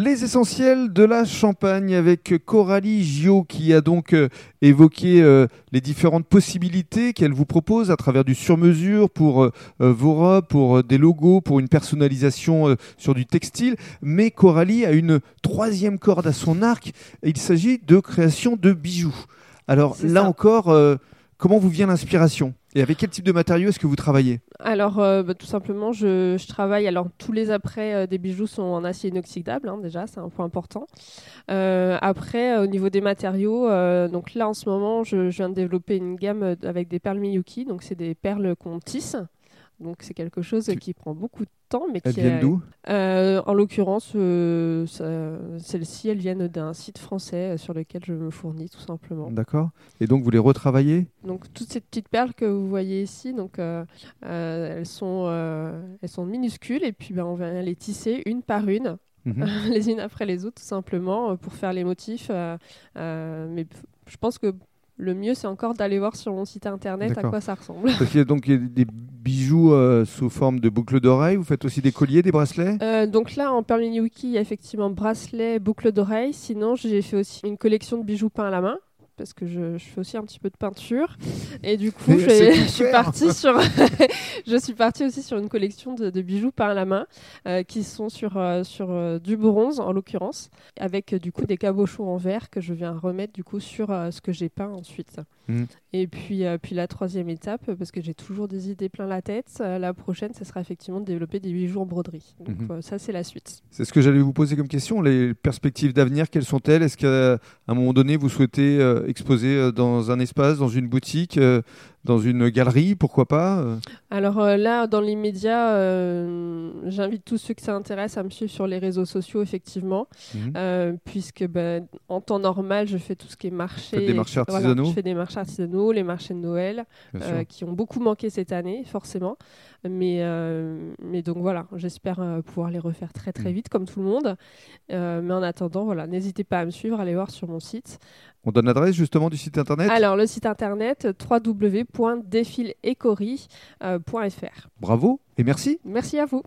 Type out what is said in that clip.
Les essentiels de la Champagne avec Coralie Gio qui a donc euh, évoqué euh, les différentes possibilités qu'elle vous propose à travers du sur-mesure pour euh, vos robes, pour des logos, pour une personnalisation sur du textile. Mais Coralie a une troisième corde à son arc. Il s'agit de création de bijoux. Alors là encore, comment vous vient l'inspiration? Et avec quel type de matériaux est-ce que vous travaillez Alors, euh, bah, tout simplement, je, travaille. Alors, tous les après euh, des bijoux sont en acier inoxydable, hein, déjà, c'est un point important. Euh, après, au niveau des matériaux, donc là, en ce moment, je, je, viens de développer une gamme avec des perles Miyuki. Donc, c'est des perles qu'on tisse. Donc c'est quelque chose qui prend beaucoup de temps. Mais Elles viennent d'où? Euh, En l'occurrence, euh, celles-ci, elles viennent d'un site français euh, sur lequel je me fournis tout simplement. D'accord. Et donc vous les retravaillez? Donc toutes ces petites perles que vous voyez ici, donc, elles, sont, elles sont minuscules et puis ben, on va les tisser une par une. Mhm. les unes après les autres, tout simplement, pour faire les motifs. mais je pense que le mieux, c'est encore d'aller voir sur mon site internet à quoi ça ressemble. Parce qu'il y a donc des bijoux euh, sous forme de boucles d'oreilles. Vous faites aussi des colliers, des bracelets? Euh, Donc là, en Permini Wiki, il y a effectivement bracelets, boucles d'oreilles. Sinon, j'ai fait aussi une collection de bijoux peints à la main parce que je, fais aussi un petit peu de peinture. Et du coup, je, suis partie sur, je suis partie aussi sur une collection de, bijoux peints à la main euh, qui sont sur, euh, sur euh, du bronze en l'occurrence, avec du coup des cabochons en verre que je viens remettre du coup sur ce que j'ai peint ensuite. Mmh. Et puis, puis la troisième étape, parce que j'ai toujours des idées plein la tête, la prochaine, ce sera effectivement de développer des bijoux en broderie. Donc mmh. ça, c'est la suite. C'est ce que j'allais vous poser comme question. Les perspectives d'avenir, quelles sont-elles? Est-ce qu'à un moment donné, vous souhaitez exposé euh, dans un espace, dans une boutique, euh, dans une galerie, pourquoi pas euh Alors là, dans l'immédiat, j'invite tous ceux que ça intéresse à me suivre sur les réseaux sociaux, effectivement, mhm. puisque ben, en temps normal, je fais tout ce qui est marché. des marchés artisanaux Je fais des marchés artisanaux, les marchés de Noël, qui ont beaucoup manqué cette année, forcément. Mais, mais donc voilà, j'espère pouvoir les refaire très très mhm. vite, comme tout le monde. mais en attendant, voilà, n'hésitez pas à me suivre, allez voir sur mon site. On donne l'adresse justement du site internet? Alors, le site internet www.défileecory.fr. Bravo et merci. Merci à vous.